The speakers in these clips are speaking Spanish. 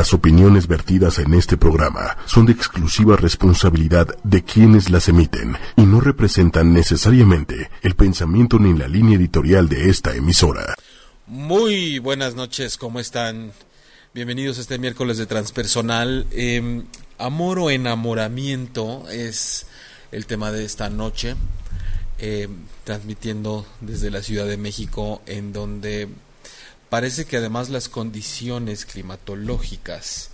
Las opiniones vertidas en este programa son de exclusiva responsabilidad de quienes las emiten y no representan necesariamente el pensamiento ni la línea editorial de esta emisora. Muy buenas noches, ¿cómo están? Bienvenidos a este miércoles de Transpersonal. Em, amor o enamoramiento es el tema de esta noche, em, transmitiendo desde la Ciudad de México, en donde parece que además las condiciones climatológicas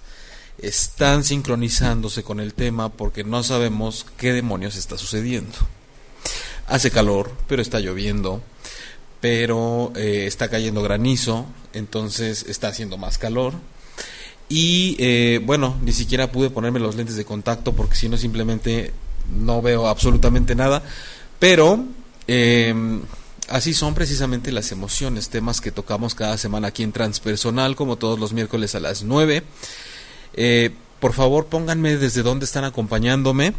están sincronizándose con el tema porque no sabemos qué demonios está sucediendo. Hace calor, pero está lloviendo, pero eh, está cayendo granizo, entonces está haciendo más calor. Y eh, bueno, ni siquiera pude ponerme los lentes de contacto porque si no simplemente no veo absolutamente nada. Pero eh, Así son precisamente las emociones, temas que tocamos cada semana aquí en Transpersonal, como todos los miércoles a las 9. Eh, por favor, pónganme desde dónde están acompañándome.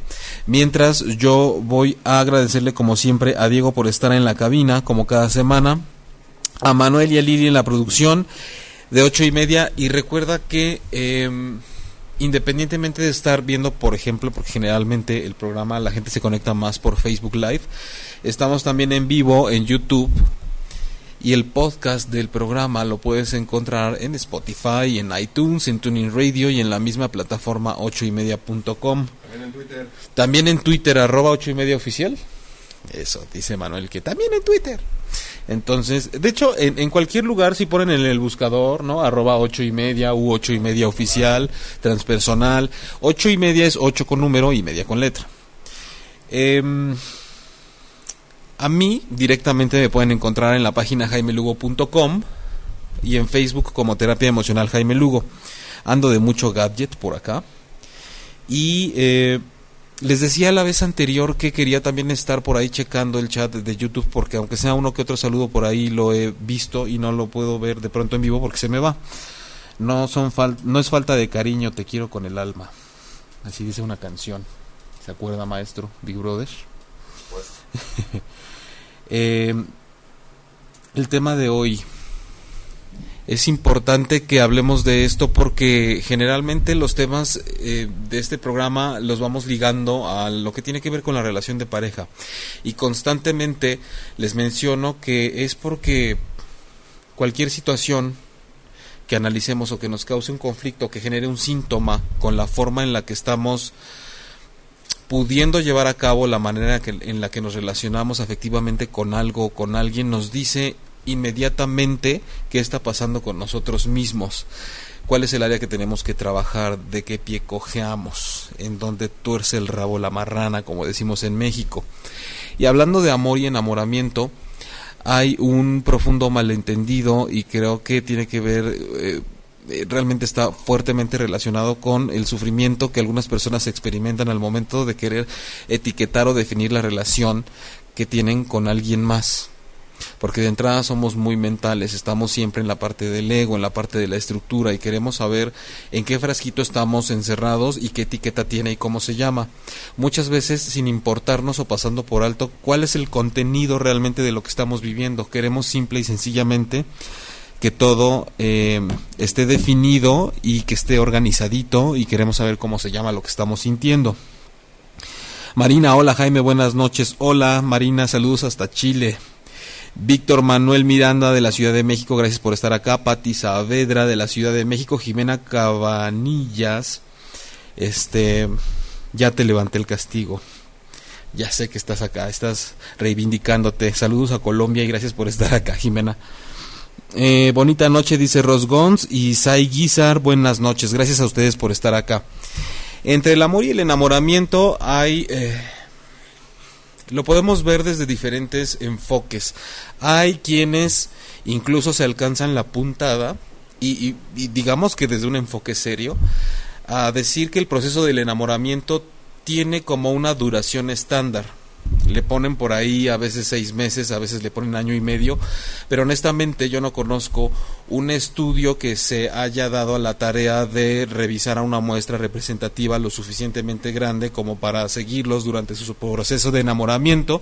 Mientras yo voy a agradecerle como siempre a Diego por estar en la cabina, como cada semana. A Manuel y a Lili en la producción de ocho y media. Y recuerda que em, independientemente de estar viendo, por ejemplo, porque generalmente el programa la gente se conecta más por Facebook Live, estamos también en vivo en YouTube y el podcast del programa lo puedes encontrar en Spotify, en iTunes, en Tuning Radio y en la misma plataforma 8 y media.com. También en Twitter. También en Twitter, arroba 8 y media oficial. Eso, dice Manuel, que también en Twitter. Entonces, de hecho, en, cualquier lugar, si ponen en el buscador, ¿no? Arroba ocho y media, u ocho y media oficial, transpersonal. Ocho y media es ocho con número y media con letra. Em, a mí directamente me pueden encontrar en la página jaimelugo.com y en Facebook como Terapia Emocional Jaime Lugo. Ando de mucho gadget por acá. Y eh, les decía la vez anterior que quería también estar por ahí checando el chat de YouTube porque aunque sea uno que otro saludo por ahí lo he visto y no lo puedo ver de pronto en vivo porque se me va. No son no es falta de cariño, te quiero con el alma. Así dice una canción. ¿Se acuerda, maestro? Big Brother. eh, el tema de hoy. Es importante que hablemos de esto porque generalmente los temas eh, de este programa los vamos ligando a lo que tiene que ver con la relación de pareja. Y constantemente les menciono que es porque cualquier situación que analicemos o que nos cause un conflicto, que genere un síntoma con la forma en la que estamos pudiendo llevar a cabo la manera en la que nos relacionamos afectivamente con algo o con alguien, nos dice inmediatamente qué está pasando con nosotros mismos, cuál es el área que tenemos que trabajar, de qué pie cojeamos, en dónde tuerce el rabo la marrana, como decimos en México. Y hablando de amor y enamoramiento, hay un profundo malentendido y creo que tiene que ver... Eh, realmente está fuertemente relacionado con el sufrimiento que algunas personas experimentan al momento de querer etiquetar o definir la relación que tienen con alguien más porque de entrada somos muy mentales, estamos siempre en la parte del ego, en la parte de la estructura y queremos saber en qué frasquito estamos encerrados y qué etiqueta tiene y cómo se llama. Muchas veces sin importarnos o pasando por alto cuál es el contenido realmente de lo que estamos viviendo, queremos simple y sencillamente que todo eh, esté definido y que esté organizadito y queremos saber cómo se llama lo que estamos sintiendo. Marina, hola Jaime, buenas noches. Hola Marina, saludos hasta Chile. Víctor Manuel Miranda de la Ciudad de México, gracias por estar acá. Pati Saavedra de la Ciudad de México, Jimena Cabanillas, este, ya te levanté el castigo. Ya sé que estás acá, estás reivindicándote. Saludos a Colombia y gracias por estar acá, Jimena. Eh, bonita noche, dice Rosgons y Sai Guizar. Buenas noches, gracias a ustedes por estar acá. Entre el amor y el enamoramiento hay eh, lo podemos ver desde diferentes enfoques. Hay quienes incluso se alcanzan la puntada y, digamos que desde un enfoque serio a decir que el proceso del enamoramiento tiene como una duración estándar. Le ponen por ahí a veces seis meses, a veces le ponen año y medio, pero honestamente yo no conozco un estudio que se haya dado a la tarea de revisar a una muestra representativa lo suficientemente grande como para seguirlos durante su proceso de enamoramiento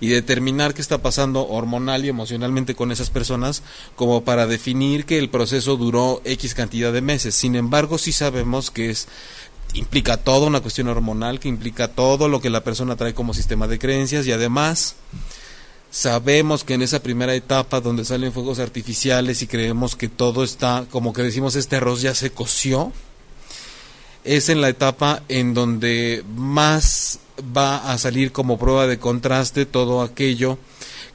y determinar qué está pasando hormonal y emocionalmente con esas personas como para definir que el proceso duró X cantidad de meses. Sin embargo, sí sabemos que es implica toda una cuestión hormonal, que implica todo lo que la persona trae como sistema de creencias y además sabemos que en esa primera etapa donde salen fuegos artificiales y creemos que todo está, como que decimos, este arroz ya se coció, es en la etapa en donde más va a salir como prueba de contraste todo aquello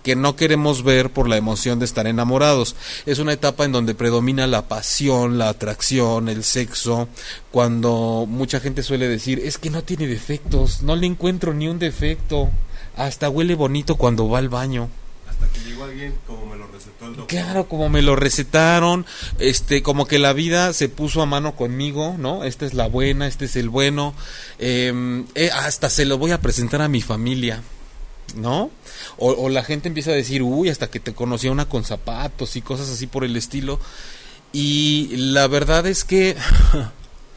que no queremos ver por la emoción de estar enamorados. Es una etapa en donde predomina la pasión, la atracción, el sexo, cuando mucha gente suele decir, es que no tiene defectos, no le encuentro ni un defecto. Hasta huele bonito cuando va al baño. Hasta que llegó alguien como me lo recetó el doctor. Claro, como me lo recetaron, este, como que la vida se puso a mano conmigo, ¿no? Esta es la buena, este es el bueno. Em, eh, hasta se lo voy a presentar a mi familia, ¿no? O, o, la gente empieza a decir, uy, hasta que te conocía una con zapatos y cosas así por el estilo. Y la verdad es que,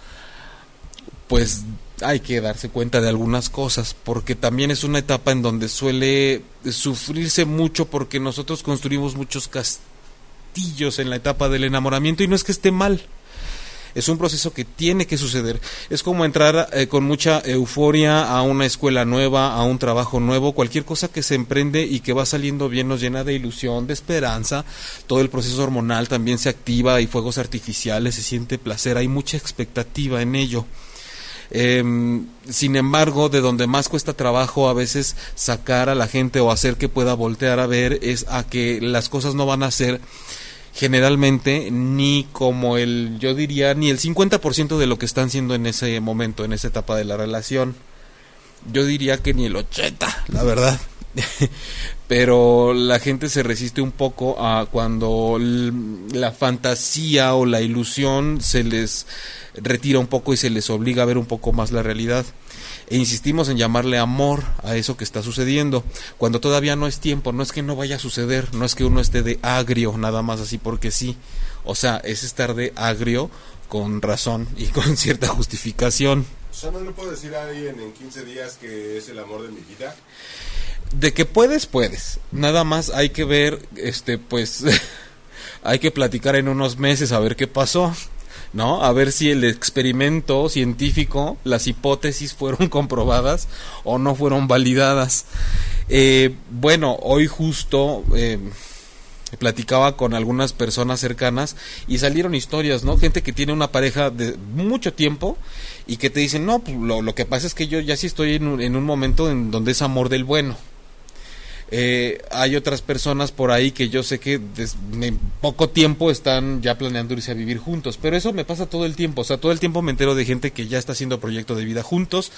pues hay que darse cuenta de algunas cosas, porque también es una etapa en donde suele sufrirse mucho porque nosotros construimos muchos castillos en la etapa del enamoramiento y no es que esté mal. Es un proceso que tiene que suceder. Es como entrar eh, con mucha euforia a una escuela nueva, a un trabajo nuevo, cualquier cosa que se emprende y que va saliendo bien nos llena de ilusión, de esperanza. Todo el proceso hormonal también se activa, hay fuegos artificiales, se siente placer, hay mucha expectativa en ello. Eh, sin embargo, de donde más cuesta trabajo a veces sacar a la gente o hacer que pueda voltear a ver es a que las cosas no van a ser generalmente ni como el, yo diría, ni el 50% de lo que están siendo en ese momento, en esa etapa de la relación. Yo diría que ni el 80, la verdad. Pero la gente se resiste un poco a cuando la fantasía o la ilusión se les retira un poco y se les obliga a ver un poco más la realidad. E insistimos en llamarle amor a eso que está sucediendo, cuando todavía no es tiempo, no es que no vaya a suceder, no es que uno esté de agrio, nada más así porque sí. O sea, es estar de agrio con razón y con cierta justificación. O sea, ¿no le puedo decir a alguien en 15 días que es el amor de mi vida? De que puedes, puedes. Nada más hay que ver, este, pues, hay que platicar en unos meses a ver qué pasó. ¿No? A ver si el experimento científico, las hipótesis fueron comprobadas o no fueron validadas. Eh, bueno, hoy justo eh, platicaba con algunas personas cercanas y salieron historias, ¿no? Gente que tiene una pareja de mucho tiempo y que te dicen, no, pues lo, lo que pasa es que yo ya sí estoy en un, en un momento en donde es amor del bueno. Eh, hay otras personas por ahí que yo sé que en poco tiempo están ya planeando irse a vivir juntos, pero eso me pasa todo el tiempo, o sea, todo el tiempo me entero de gente que ya está haciendo proyecto de vida juntos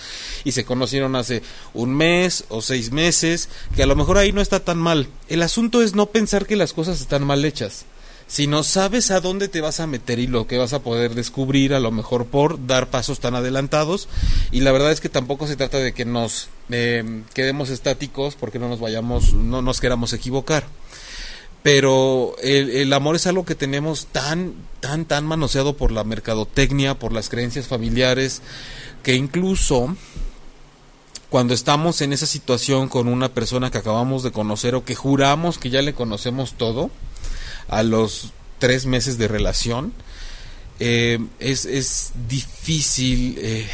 y se conocieron hace un mes o seis meses, que a lo mejor ahí no está tan mal. El asunto es no pensar que las cosas están mal hechas si no sabes a dónde te vas a meter y lo que vas a poder descubrir a lo mejor por dar pasos tan adelantados y la verdad es que tampoco se trata de que nos eh, quedemos estáticos porque no nos vayamos no nos queramos equivocar. Pero el, el, amor es algo que tenemos tan tan tan manoseado por la mercadotecnia por las creencias familiares que incluso cuando estamos en esa situación con una persona que acabamos de conocer o que juramos que ya le conocemos todo a los tres meses de relación, eh, es, es, difícil, eh,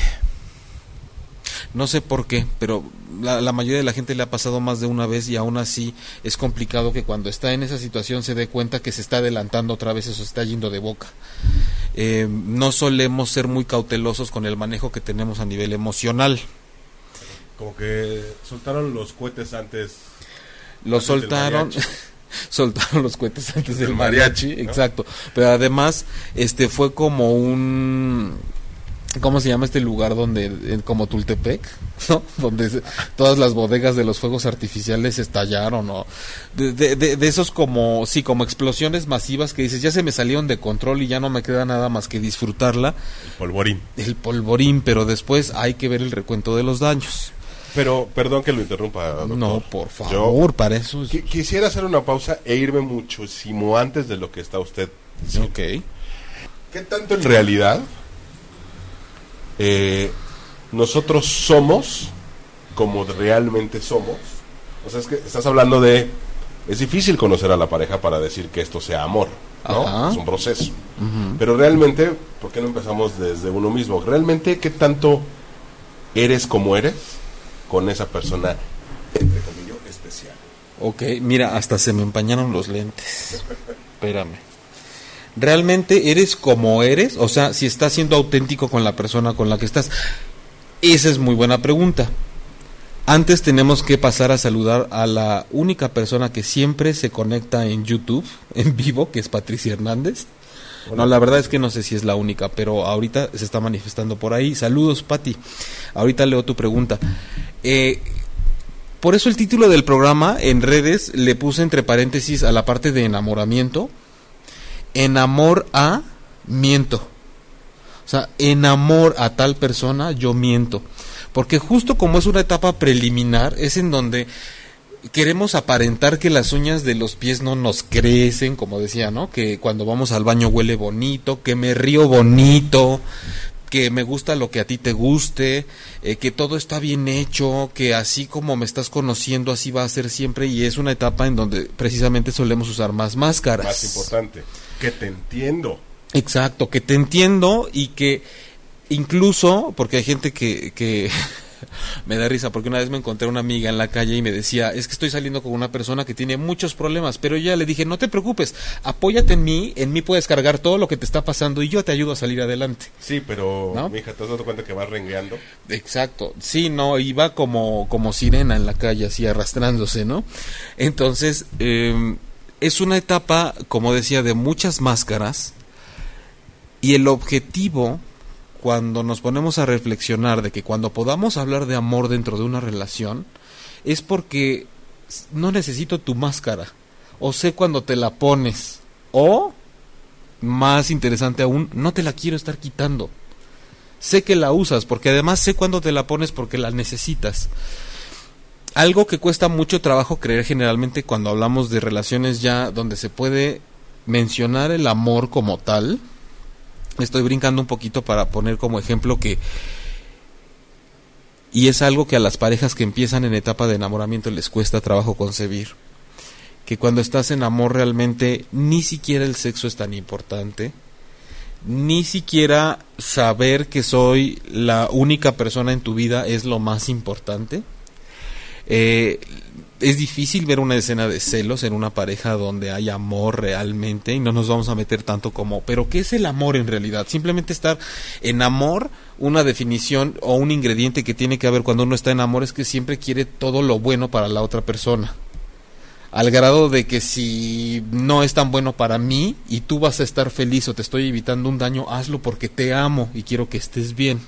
no sé por qué, pero la, la, mayoría de la gente le ha pasado más de una vez y aún así es complicado que cuando está en esa situación se dé cuenta que se está adelantando otra vez, eso está yendo de boca. Eh, no solemos ser muy cautelosos con el manejo que tenemos a nivel emocional. Como que soltaron los cohetes antes. Los soltaron. soltaron los cohetes antes del mariachi, ¿no? exacto. Pero además, este fue como un ¿Cómo se llama este lugar donde, como Tultepec, ¿no? Donde todas las bodegas de los fuegos artificiales estallaron, o de, de, de, de, esos como, sí, como explosiones masivas que dices, ya se me salieron de control y ya no me queda nada más que disfrutarla. El polvorín. El polvorín, pero después hay que ver el recuento de los daños. Pero, perdón que lo interrumpa, doctor. No, por favor, Yo para eso es... qui- quisiera hacer una pausa e irme muchísimo antes de lo que está usted diciendo. Ok. ¿Qué tanto en realidad eh, nosotros somos como realmente somos? O sea, es que estás hablando de... Es difícil conocer a la pareja para decir que esto sea amor, ¿no? Ajá. Es un proceso. Pero realmente, ¿por qué no empezamos desde uno mismo? Realmente, ¿qué tanto eres como eres con esa persona, entre comillas, especial? Ok, mira, hasta se me empañaron los lentes. Espérame. ¿Realmente eres como eres? O sea, si estás siendo auténtico con la persona con la que estás. Esa es muy buena pregunta. Antes tenemos que pasar a saludar a la única persona que siempre se conecta en YouTube, en vivo, que es Patricia Hernández. No, la verdad es que no sé si es la única, pero ahorita se está manifestando por ahí. Saludos, Pati. Ahorita leo tu pregunta. Eh, por eso el título del programa en redes le puse entre paréntesis a la parte de enamoramiento. Enamor a miento. O sea, enamor a tal persona, yo miento. Porque justo como es una etapa preliminar, es en donde queremos aparentar que las uñas de los pies no nos crecen, como decía, ¿no? Que cuando vamos al baño huele bonito, que me río bonito, que me gusta lo que a ti te guste, eh, que todo está bien hecho, que así como me estás conociendo, así va a ser siempre y es una etapa en donde precisamente solemos usar más máscaras. Más importante, que te entiendo. Exacto, que te entiendo y que incluso, porque hay gente que, que me da risa, porque una vez me encontré una amiga en la calle y me decía, es que estoy saliendo con una persona que tiene muchos problemas, pero ya le dije, no te preocupes, apóyate en mí, en mí puedes cargar todo lo que te está pasando y yo te ayudo a salir adelante. Sí, pero, ¿No? mija, ¿te has dado cuenta que vas rengueando? Exacto, sí, no, iba como, como sirena en la calle, así arrastrándose, ¿no? Entonces, eh, es una etapa, como decía, de muchas máscaras y el objetivo, cuando nos ponemos a reflexionar de que cuando podamos hablar de amor dentro de una relación, es porque no necesito tu máscara, o sé cuando te la pones, o, más interesante aún, no te la quiero estar quitando sé que la usas, porque además sé cuándo te la pones porque la necesitas. Algo que cuesta mucho trabajo creer generalmente cuando hablamos de relaciones ya donde se puede mencionar el amor como tal. Estoy brincando un poquito para poner como ejemplo que y es algo que a las parejas que empiezan en etapa de enamoramiento les cuesta trabajo concebir. Que cuando estás en amor realmente ni siquiera el sexo es tan importante, ni siquiera saber que soy la única persona en tu vida es lo más importante. Eh, es difícil ver una escena de celos en una pareja donde hay amor realmente y no nos vamos a meter tanto como, pero ¿qué es el amor en realidad? Simplemente estar en amor, una definición o un ingrediente que tiene que haber cuando uno está en amor es que siempre quiere todo lo bueno para la otra persona al grado de que si no es tan bueno para mí y tú vas a estar feliz o te estoy evitando un daño, hazlo porque te amo y quiero que estés bien.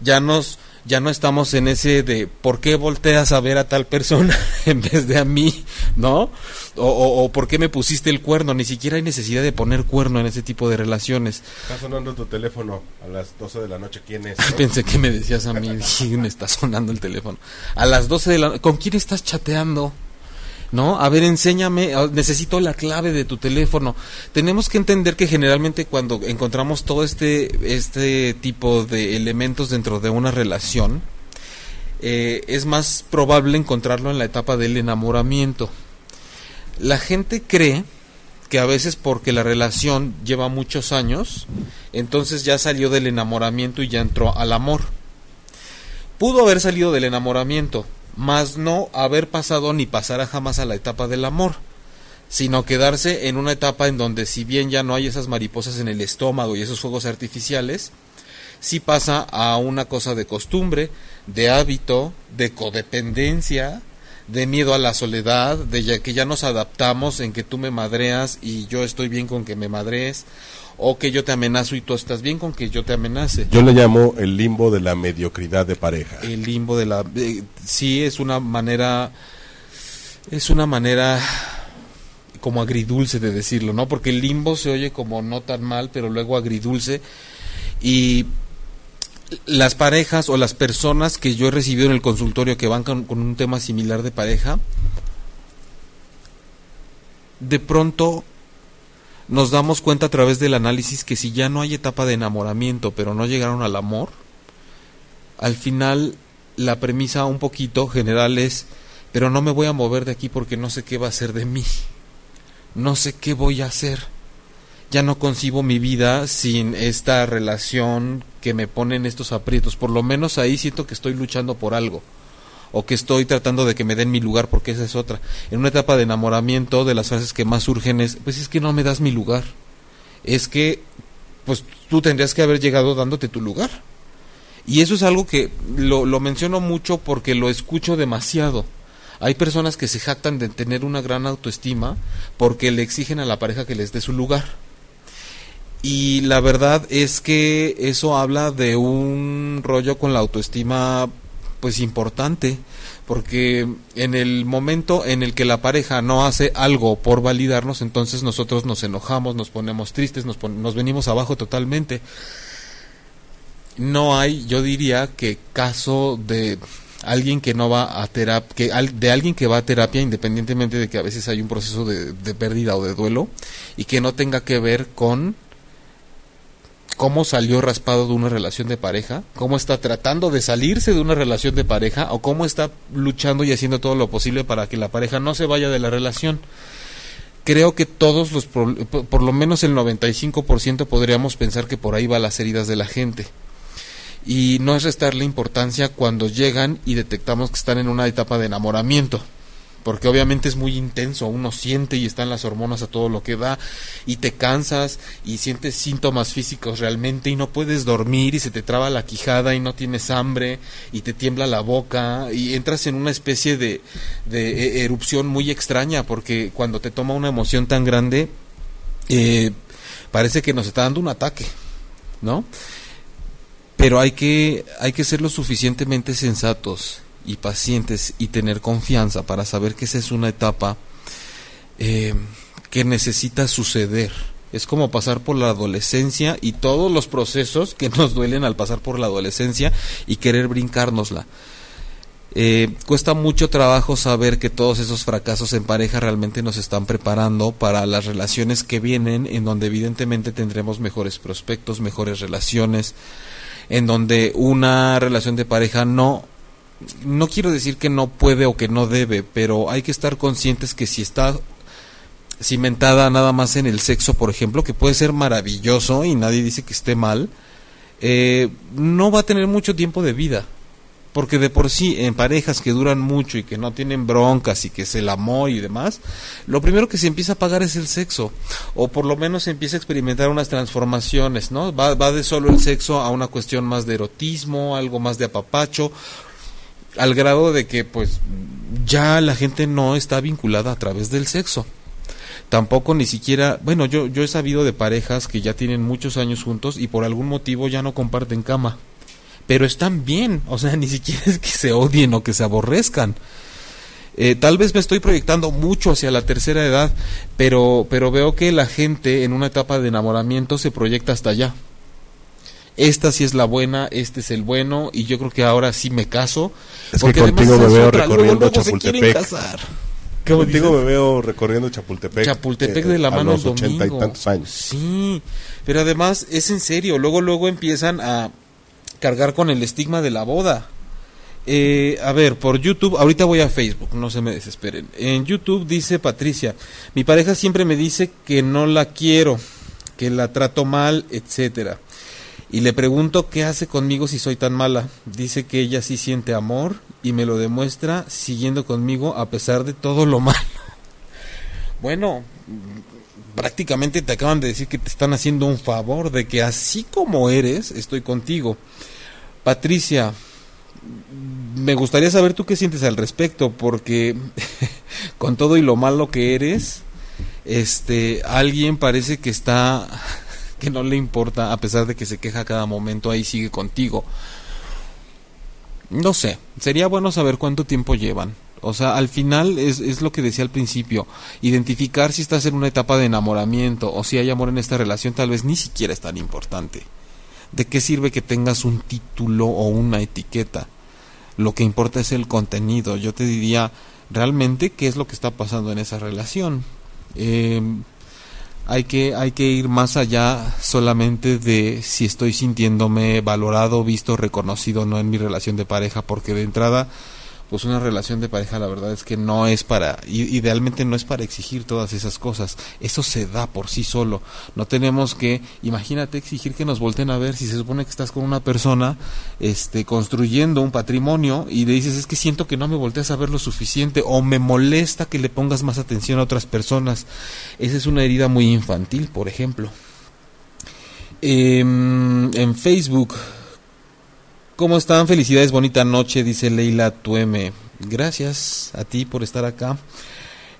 Ya nos ya no estamos en ese de por qué volteas a ver a tal persona en vez de a mí, ¿no? O, o, o por qué me pusiste el cuerno, ni siquiera hay necesidad de poner cuerno en ese tipo de relaciones. Está sonando tu teléfono a las 12 de la noche. ¿Quién es? no? Pensé que me decías a mí, me está sonando el teléfono. A las 12 de la ¿con quién estás chateando? ¿No? A ver, enséñame, necesito la clave de tu teléfono. Tenemos que entender que generalmente cuando encontramos todo este, este tipo de elementos dentro de una relación, eh, es más probable encontrarlo en la etapa del enamoramiento. La gente cree que a veces porque la relación lleva muchos años, entonces ya salió del enamoramiento y ya entró al amor. Pudo haber salido del enamoramiento, más no haber pasado ni pasará jamás a la etapa del amor, sino quedarse en una etapa en donde si bien ya no hay esas mariposas en el estómago y esos fuegos artificiales, sí pasa a una cosa de costumbre, de hábito, de codependencia, de miedo a la soledad, de ya que ya nos adaptamos en que tú me madreas y yo estoy bien con que me madrees, o que yo te amenazo y tú estás bien con que yo te amenace. Yo le llamo el limbo de la mediocridad de pareja. El limbo de la eh, sí es una manera es una manera como agridulce de decirlo, ¿no? Porque el limbo se oye como no tan mal, pero luego agridulce y las parejas o las personas que yo he recibido en el consultorio que van con, con un tema similar de pareja, de pronto nos damos cuenta a través del análisis que si ya no hay etapa de enamoramiento, pero no llegaron al amor, al final la premisa un poquito general es, pero no me voy a mover de aquí porque no sé qué va a ser de mí, no sé qué voy a hacer, ya no concibo mi vida sin esta relación que me pone en estos aprietos, por lo menos ahí siento que estoy luchando por algo o que estoy tratando de que me den mi lugar porque esa es otra. En una etapa de enamoramiento de las frases que más surgen es, pues es que no me das mi lugar. Es que pues tú tendrías que haber llegado dándote tu lugar. Y eso es algo que lo, lo menciono mucho porque lo escucho demasiado. Hay personas que se jactan de tener una gran autoestima porque le exigen a la pareja que les dé su lugar. Y la verdad es que eso habla de un rollo con la autoestima pues importante porque en el momento en el que la pareja no hace algo por validarnos entonces nosotros nos enojamos nos ponemos tristes nos, nos venimos abajo totalmente. No hay yo diría que caso de alguien que no va a terapia que de alguien que va a terapia independientemente de que a veces hay un proceso de, de pérdida o de duelo y que no tenga que ver con cómo salió raspado de una relación de pareja, cómo está tratando de salirse de una relación de pareja o cómo está luchando y haciendo todo lo posible para que la pareja no se vaya de la relación. Creo que todos los, por lo menos el 95% podríamos pensar que por ahí va las heridas de la gente. Y no es restarle importancia cuando llegan y detectamos que están en una etapa de enamoramiento porque obviamente es muy intenso, uno siente y están las hormonas a todo lo que da y te cansas y sientes síntomas físicos realmente y no puedes dormir y se te traba la quijada y no tienes hambre y te tiembla la boca y entras en una especie de, e, erupción muy extraña porque cuando te toma una emoción tan grande eh, parece que nos está dando un ataque, ¿no? Pero hay que, hay que ser lo suficientemente sensatos y pacientes y tener confianza para saber que esa es una etapa eh, que necesita suceder. Es como pasar por la adolescencia y todos los procesos que nos duelen al pasar por la adolescencia y querer brincárnosla. Eh, cuesta mucho trabajo saber que todos esos fracasos en pareja realmente nos están preparando para las relaciones que vienen, en donde evidentemente tendremos mejores prospectos, mejores relaciones, en donde una relación de pareja no no quiero decir que no puede o que no debe, pero hay que estar conscientes que si está cimentada nada más en el sexo, por ejemplo, que puede ser maravilloso y nadie dice que esté mal, eh, no va a tener mucho tiempo de vida. Porque de por sí, en parejas que duran mucho y que no tienen broncas y que es el amor y demás, lo primero que se empieza a pagar es el sexo. O por lo menos se empieza a experimentar unas transformaciones, ¿no? Va, va de solo el sexo a una cuestión más de erotismo, algo más de apapacho, al grado de que pues ya la gente no está vinculada a través del sexo. Tampoco ni siquiera, bueno, yo yo he sabido de parejas que ya tienen muchos años juntos y por algún motivo ya no comparten cama. Pero están bien, o sea, ni siquiera es que se odien o que se aborrezcan. Eh, tal vez me estoy proyectando mucho hacia la tercera edad, pero, pero veo que la gente en una etapa de enamoramiento se proyecta hasta allá esta sí es la buena, este es el bueno, y yo creo que ahora sí me caso. Es porque que contigo me veo recorriendo Chapultepec. Contigo me veo recorriendo Chapultepec. Chapultepec de la mano a los ochenta y tantos años. Sí, pero además es en serio. Luego, luego empiezan a cargar con el estigma de la boda. Eh, a ver, por YouTube, ahorita voy a Facebook, no se me desesperen. En YouTube dice Patricia, mi pareja siempre me dice que no la quiero, que la trato mal, etcétera. Y le pregunto qué hace conmigo si soy tan mala. Dice que ella sí siente amor y me lo demuestra siguiendo conmigo a pesar de todo lo malo. Bueno, prácticamente te acaban de decir que te están haciendo un favor de que así como eres, estoy contigo. Patricia, me gustaría saber tú qué sientes al respecto, porque con todo y lo malo que eres, este, alguien parece que está que no le importa, a pesar de que se queja cada momento, ahí sigue contigo. No sé, sería bueno saber cuánto tiempo llevan. O sea, al final es, es, lo que decía al principio, identificar si estás en una etapa de enamoramiento o si hay amor en esta relación tal vez ni siquiera es tan importante. ¿De qué sirve que tengas un título o una etiqueta? Lo que importa es el contenido. Yo te diría realmente qué es lo que está pasando en esa relación. Eh, hay que, hay que ir más allá solamente de si estoy sintiéndome valorado, visto, reconocido no en mi relación de pareja, porque de entrada pues una relación de pareja la verdad es que no es para idealmente no es para exigir todas esas cosas. Eso se da por sí solo. No tenemos que imagínate exigir que nos volten a ver si se supone que estás con una persona este construyendo un patrimonio y le dices es que siento que no me volteas a ver lo suficiente o me molesta que le pongas más atención a otras personas esa es una herida muy infantil por ejemplo. Em, en Facebook ¿Cómo están? Felicidades, bonita noche, dice Leila Tueme. Gracias a ti por estar acá.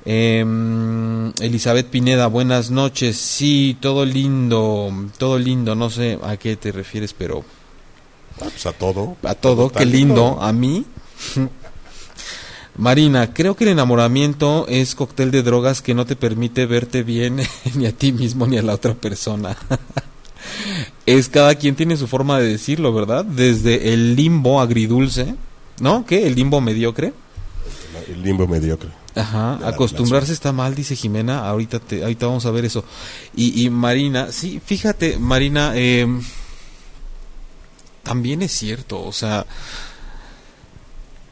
Em, Elizabeth Pineda, buenas noches. Sí, todo lindo, todo lindo. No sé a qué te refieres, pero... Ah, pues a todo. A todo, qué lindo. A mí. Marina, creo que el enamoramiento es cóctel de drogas que no te permite verte bien ni a ti mismo ni a la otra persona. Es cada quien tiene su forma de decirlo, ¿verdad? Desde el limbo agridulce, ¿no? ¿Qué? ¿El limbo mediocre? El limbo mediocre. Ajá, acostumbrarse está mal, dice Jimena, ahorita, te, ahorita vamos a ver eso. Y, y Marina, sí, fíjate, Marina, eh, también es cierto, o sea,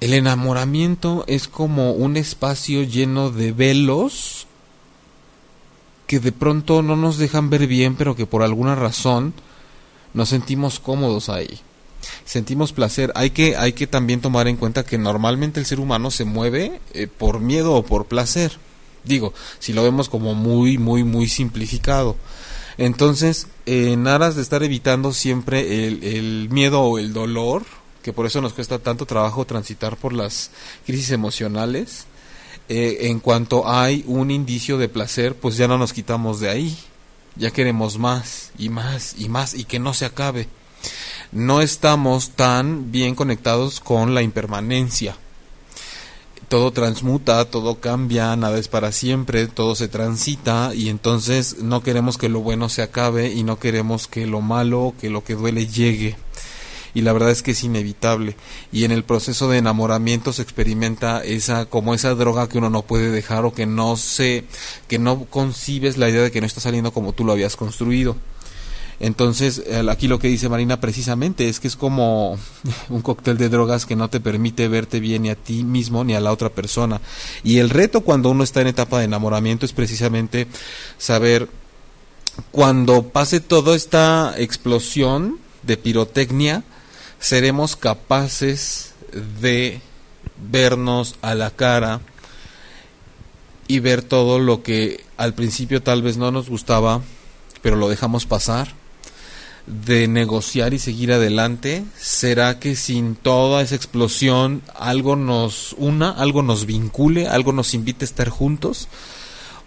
el enamoramiento es como un espacio lleno de velos que de pronto no nos dejan ver bien, pero que por alguna razón nos sentimos cómodos ahí. Sentimos placer. Hay que, hay que también tomar en cuenta que normalmente el ser humano se mueve eh, por miedo o por placer. Digo, si lo vemos como muy, muy, muy simplificado. Entonces, en aras de estar evitando siempre el, el miedo o el dolor, que por eso nos cuesta tanto trabajo transitar por las crisis emocionales, eh, en cuanto hay un indicio de placer, pues ya no nos quitamos de ahí. Ya queremos más y más y más y que no se acabe. No estamos tan bien conectados con la impermanencia. Todo transmuta, todo cambia, nada es para siempre, todo se transita y entonces no queremos que lo bueno se acabe y no queremos que lo malo, que lo que duele llegue y la verdad es que es inevitable y en el proceso de enamoramiento se experimenta esa como esa droga que uno no puede dejar o que no se que no concibes la idea de que no está saliendo como tú lo habías construido. Entonces, aquí lo que dice Marina precisamente es que es como un cóctel de drogas que no te permite verte bien ni a ti mismo ni a la otra persona. Y el reto cuando uno está en etapa de enamoramiento es precisamente saber cuando pase toda esta explosión de pirotecnia, seremos capaces de vernos a la cara y ver todo lo que al principio tal vez no nos gustaba, pero lo dejamos pasar, de negociar y seguir adelante? ¿Será que sin toda esa explosión algo nos una, algo nos vincule, algo nos invite a estar juntos?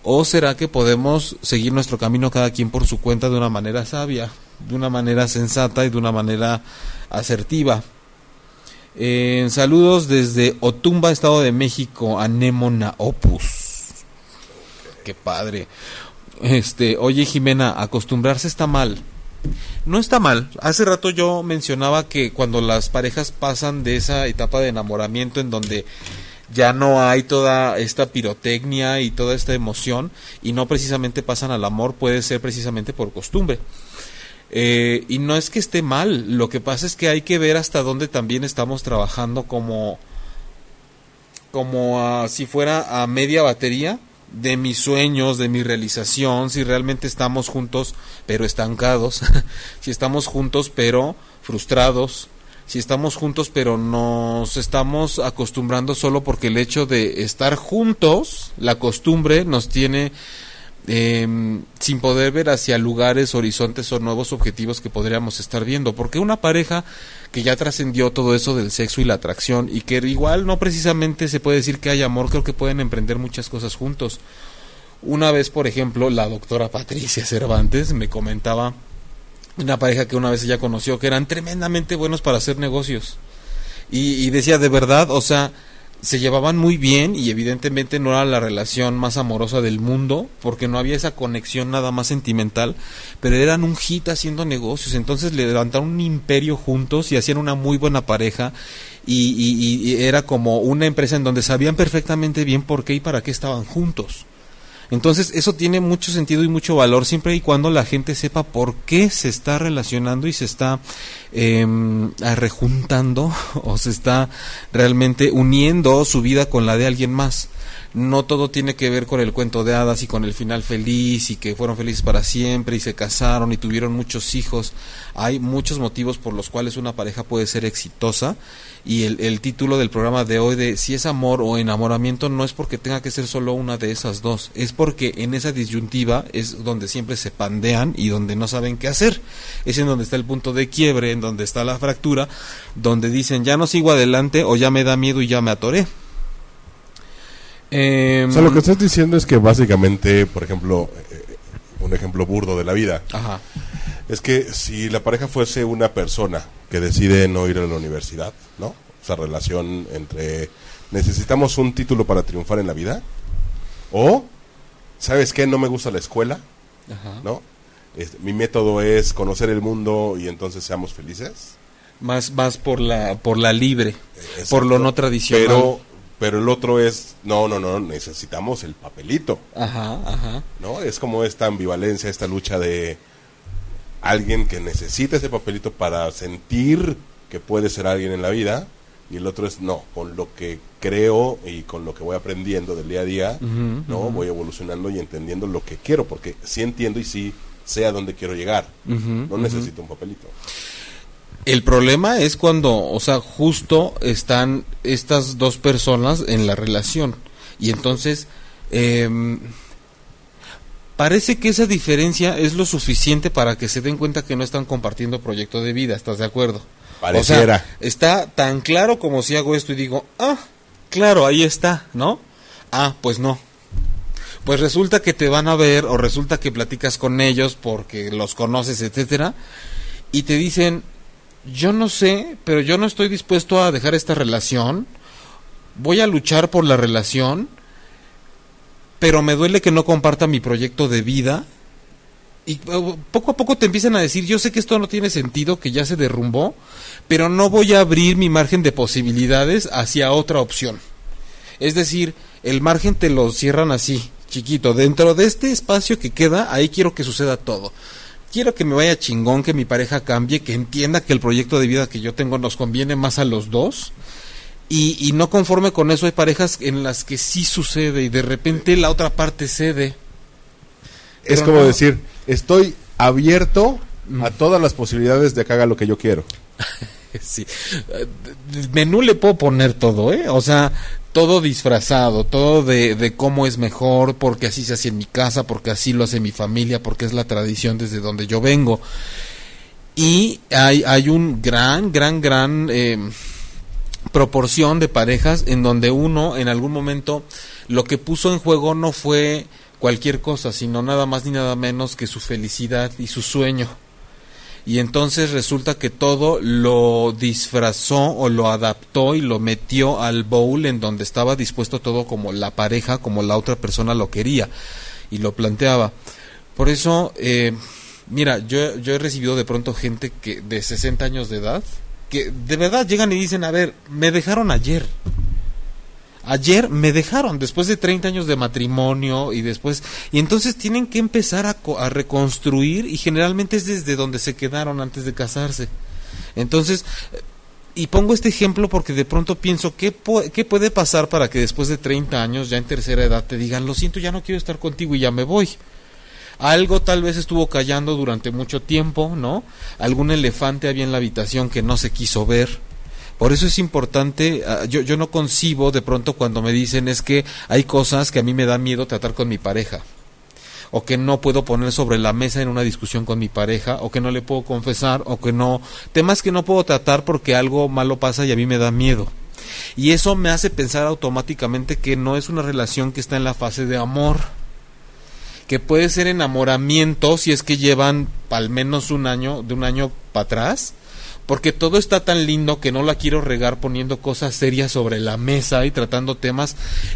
¿O será que podemos seguir nuestro camino cada quien por su cuenta de una manera sabia, de una manera sensata y de una manera asertiva. En saludos desde Otumba, Estado de México, Anémona Opus. Qué padre. Este, oye Jimena, acostumbrarse está mal. No está mal. Hace rato yo mencionaba que cuando las parejas pasan de esa etapa de enamoramiento en donde ya no hay toda esta pirotecnia y toda esta emoción y no precisamente pasan al amor, puede ser precisamente por costumbre. Eh, y no es que esté mal, lo que pasa es que hay que ver hasta dónde también estamos trabajando como, como si fuera a media batería de mis sueños, de mi realización, si realmente estamos juntos pero estancados, si estamos juntos pero frustrados, si estamos juntos pero nos estamos acostumbrando solo porque el hecho de estar juntos, la costumbre nos tiene eh, sin poder ver hacia lugares, horizontes o nuevos objetivos que podríamos estar viendo. Porque una pareja que ya trascendió todo eso del sexo y la atracción y que igual no precisamente se puede decir que hay amor, creo que pueden emprender muchas cosas juntos. Una vez, por ejemplo, la doctora Patricia Cervantes me comentaba una pareja que una vez ella conoció que eran tremendamente buenos para hacer negocios. Y, y decía, de verdad, o sea, se llevaban muy bien y evidentemente no era la relación más amorosa del mundo porque no había esa conexión nada más sentimental, pero eran un hit haciendo negocios, entonces le levantaron un imperio juntos y hacían una muy buena pareja y, y- y era como una empresa en donde sabían perfectamente bien por qué y para qué estaban juntos. Entonces eso tiene mucho sentido y mucho valor siempre y cuando la gente sepa por qué se está relacionando y se está em, ah, rejuntando o se está realmente uniendo su vida con la de alguien más. No todo tiene que ver con el cuento de hadas y con el final feliz y que fueron felices para siempre y se casaron y tuvieron muchos hijos. Hay muchos motivos por los cuales una pareja puede ser exitosa y el, el título del programa de hoy de si es amor o enamoramiento no es porque tenga que ser solo una de esas dos, es porque en esa disyuntiva es donde siempre se pandean y donde no saben qué hacer. Es en donde está el punto de quiebre, en donde está la fractura, donde dicen ya no sigo adelante o ya me da miedo y ya me atoré. Em, O sea, lo que estás diciendo es que básicamente, por ejemplo, eh, un ejemplo burdo de la vida, Ajá. es que si la pareja fuese una persona que decide no ir a la universidad, ¿no? Esa relación entre necesitamos un título para triunfar en la vida o ¿sabes qué? No me gusta la escuela, Ajá. ¿no? Este, mi método es conocer el mundo y entonces seamos felices. Más, más por la, por la libre, Exacto. por lo no tradicional. Pero pero el otro es no, no, no, necesitamos el papelito. Ajá, ajá. ¿no? Es como esta ambivalencia, esta lucha de alguien que necesita ese papelito para sentir que puede ser alguien en la vida y el otro es no, con lo que creo y con lo que voy aprendiendo del día a día, ¿no? Voy evolucionando y entendiendo lo que quiero, porque sí entiendo y sí sé a dónde quiero llegar. No necesito un papelito. El problema es cuando, o sea, justo están estas dos personas en la relación y entonces em, parece que esa diferencia es lo suficiente para que se den cuenta que no están compartiendo proyecto de vida, ¿estás de acuerdo? Pareciera. O sea, está tan claro como si hago esto y digo, ah, claro, ahí está, ¿no? Ah, pues no. Pues resulta que te van a ver o resulta que platicas con ellos porque los conoces, etcétera, y te dicen, yo no sé, pero yo no estoy dispuesto a dejar esta relación, voy a luchar por la relación, pero me duele que no comparta mi proyecto de vida. Y uh, poco a poco te empiezan a decir, yo sé que esto no tiene sentido, que ya se derrumbó, pero no voy a abrir mi margen de posibilidades hacia otra opción. Es decir, el margen te lo cierran así, chiquito. Dentro de este espacio que queda, ahí quiero que suceda todo. Quiero que me vaya chingón, que mi pareja cambie, que entienda que el proyecto de vida que yo tengo nos conviene más a los dos. Y, y no conforme con eso hay parejas en las que sí sucede y de repente la otra parte cede. Es Pero como no. decir, estoy abierto a todas las posibilidades de que haga lo que yo quiero. Sí. Eh, Menú le puedo poner todo, ¿eh? O sea, todo disfrazado, todo de, de cómo es mejor, porque así se hace en mi casa, porque así lo hace mi familia, porque es la tradición desde donde yo vengo. Y hay, hay un gran, gran, gran eh, proporción de parejas en donde uno en algún momento lo que puso en juego no fue cualquier cosa, sino nada más ni nada menos que su felicidad y su sueño. Y entonces resulta que todo lo disfrazó o lo adaptó y lo metió al bowl en donde estaba dispuesto todo como la pareja, como la otra persona lo quería y lo planteaba. Por eso, eh, mira, yo, yo he recibido de pronto gente que de 60 años de edad que de verdad llegan y dicen, a ver, me dejaron ayer. Ayer me dejaron después de 30 años de matrimonio y después y entonces tienen que empezar a, a reconstruir y generalmente es desde donde se quedaron antes de casarse. Entonces, eh, y pongo este ejemplo porque de pronto pienso, ¿qué, pu- ¿qué puede pasar para que después de 30 años, ya en tercera edad, te digan, lo siento, ya no quiero estar contigo y ya me voy? Algo tal vez estuvo callando durante mucho tiempo, ¿no? Algún elefante había en la habitación que no se quiso ver. Por eso es importante, ah, yo, yo no concibo de pronto cuando me dicen es que hay cosas que a mí me da miedo tratar con mi pareja, o que no puedo poner sobre la mesa en una discusión con mi pareja, o que no le puedo confesar, o que no, temas que no puedo tratar porque algo malo pasa y a mí me da miedo. Y eso me hace pensar automáticamente que no es una relación que está en la fase de amor, que puede ser enamoramiento si es que llevan al menos un año, de un año para atrás, porque todo está tan lindo que no la quiero regar poniendo cosas serias sobre la mesa y tratando temas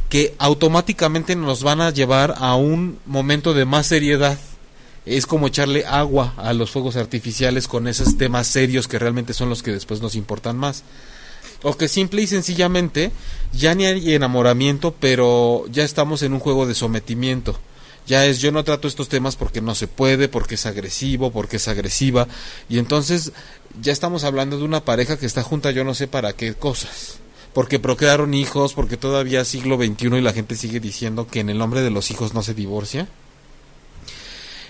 que automáticamente nos van a llevar a un momento de más seriedad. Es como echarle agua a los fuegos artificiales con esos temas serios que realmente son los que después nos importan más. O que simple y sencillamente ya ni hay enamoramiento, pero ya estamos en un juego de sometimiento ya es yo no trato estos temas porque no se puede, porque es agresivo, porque es agresiva y entonces ya estamos hablando de una pareja que está junta yo no sé para qué cosas. Porque procrearon hijos, porque todavía siglo XXI y la gente sigue diciendo que en el nombre de los hijos no se divorcia.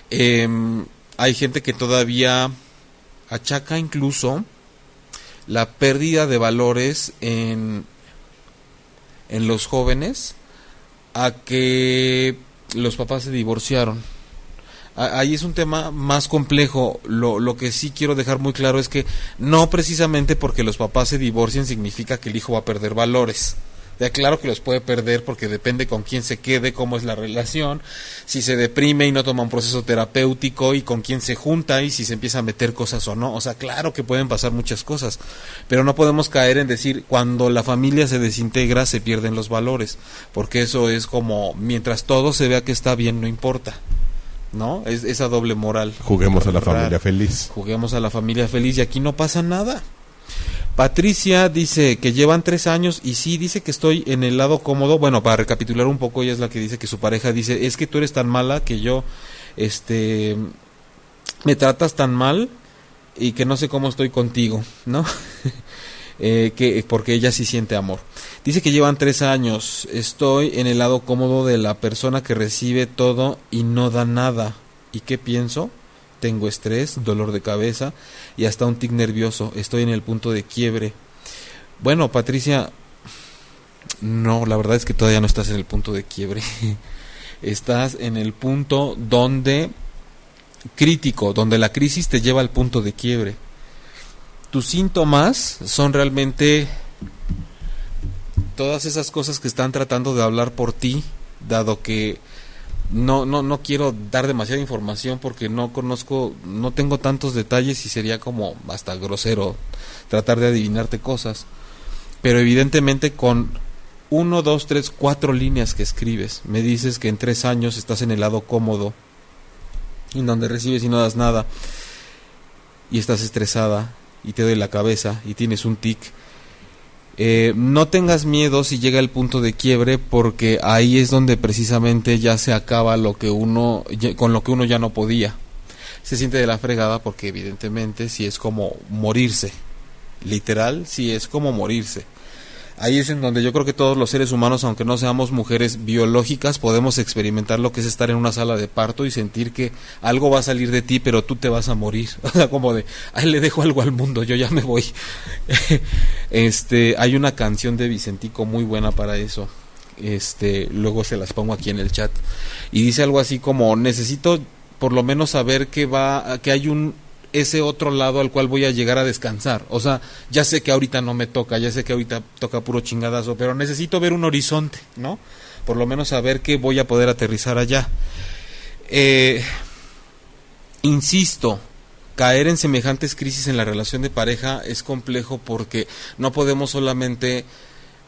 Em, hay gente que todavía achaca incluso la pérdida de valores en, en los jóvenes a que los papás se divorciaron. Ahí es un tema más complejo. Lo, lo que sí quiero dejar muy claro es que no precisamente porque los papás se divorcien significa que el hijo va a perder valores. Ya claro que los puede perder porque depende con quién se quede, cómo es la relación, si se deprime y no toma un proceso terapéutico y con quién se junta y si se empieza a meter cosas o no. O sea, claro que pueden pasar muchas cosas, pero no podemos caer en decir cuando la familia se desintegra se pierden los valores, porque eso es como mientras todo se vea que está bien no importa. ¿No? Es esa doble moral. Juguemos a la familia feliz. Juguemos a la familia feliz y aquí no pasa nada. Patricia dice que llevan tres años y sí dice que estoy en el lado cómodo. Bueno, para recapitular un poco, ella es la que dice que su pareja dice es que tú eres tan mala que yo, este, me tratas tan mal y que no sé cómo estoy contigo, ¿no? eh, que porque ella sí siente amor. Dice que llevan tres años. Estoy en el lado cómodo de la persona que recibe todo y no da nada. ¿Y qué pienso? Tengo estrés, dolor de cabeza y hasta un tic nervioso. Estoy en el punto de quiebre. Bueno, Patricia, no, la verdad es que todavía no estás en el punto de quiebre. estás en el punto donde crítico, donde la crisis te lleva al punto de quiebre. Tus síntomas son realmente todas esas cosas que están tratando de hablar por ti, dado que no, no, no quiero dar demasiada información porque no conozco, no tengo tantos detalles y sería como hasta grosero tratar de adivinarte cosas. Pero evidentemente con uno, dos, tres, cuatro líneas que escribes, me dices que en tres años estás en el lado cómodo, en donde recibes y no das nada, y estás estresada, y te doy la cabeza, y tienes un tic, eh, no tengas miedo si llega el punto de quiebre porque ahí es donde precisamente ya se acaba lo que uno con lo que uno ya no podía. Se siente de la fregada porque evidentemente si es como morirse. Literal, si es como morirse ahí es en donde yo creo que todos los seres humanos, aunque no seamos mujeres biológicas, podemos experimentar lo que es estar en una sala de parto y sentir que algo va a salir de ti, pero tú te vas a morir. O sea, como de, ahí le dejo algo al mundo, yo ya me voy. este, hay una canción de Vicentico muy buena para eso. Este, luego se las pongo aquí en el chat. Y dice algo así como, necesito por lo menos saber que va, que hay un ese otro lado al cual voy a llegar a descansar. O sea, ya sé que ahorita no me toca, ya sé que ahorita toca puro chingadazo, pero necesito ver un horizonte, ¿no? Por lo menos saber que voy a poder aterrizar allá. Eh, insisto, caer en semejantes crisis en la relación de pareja es complejo porque no podemos solamente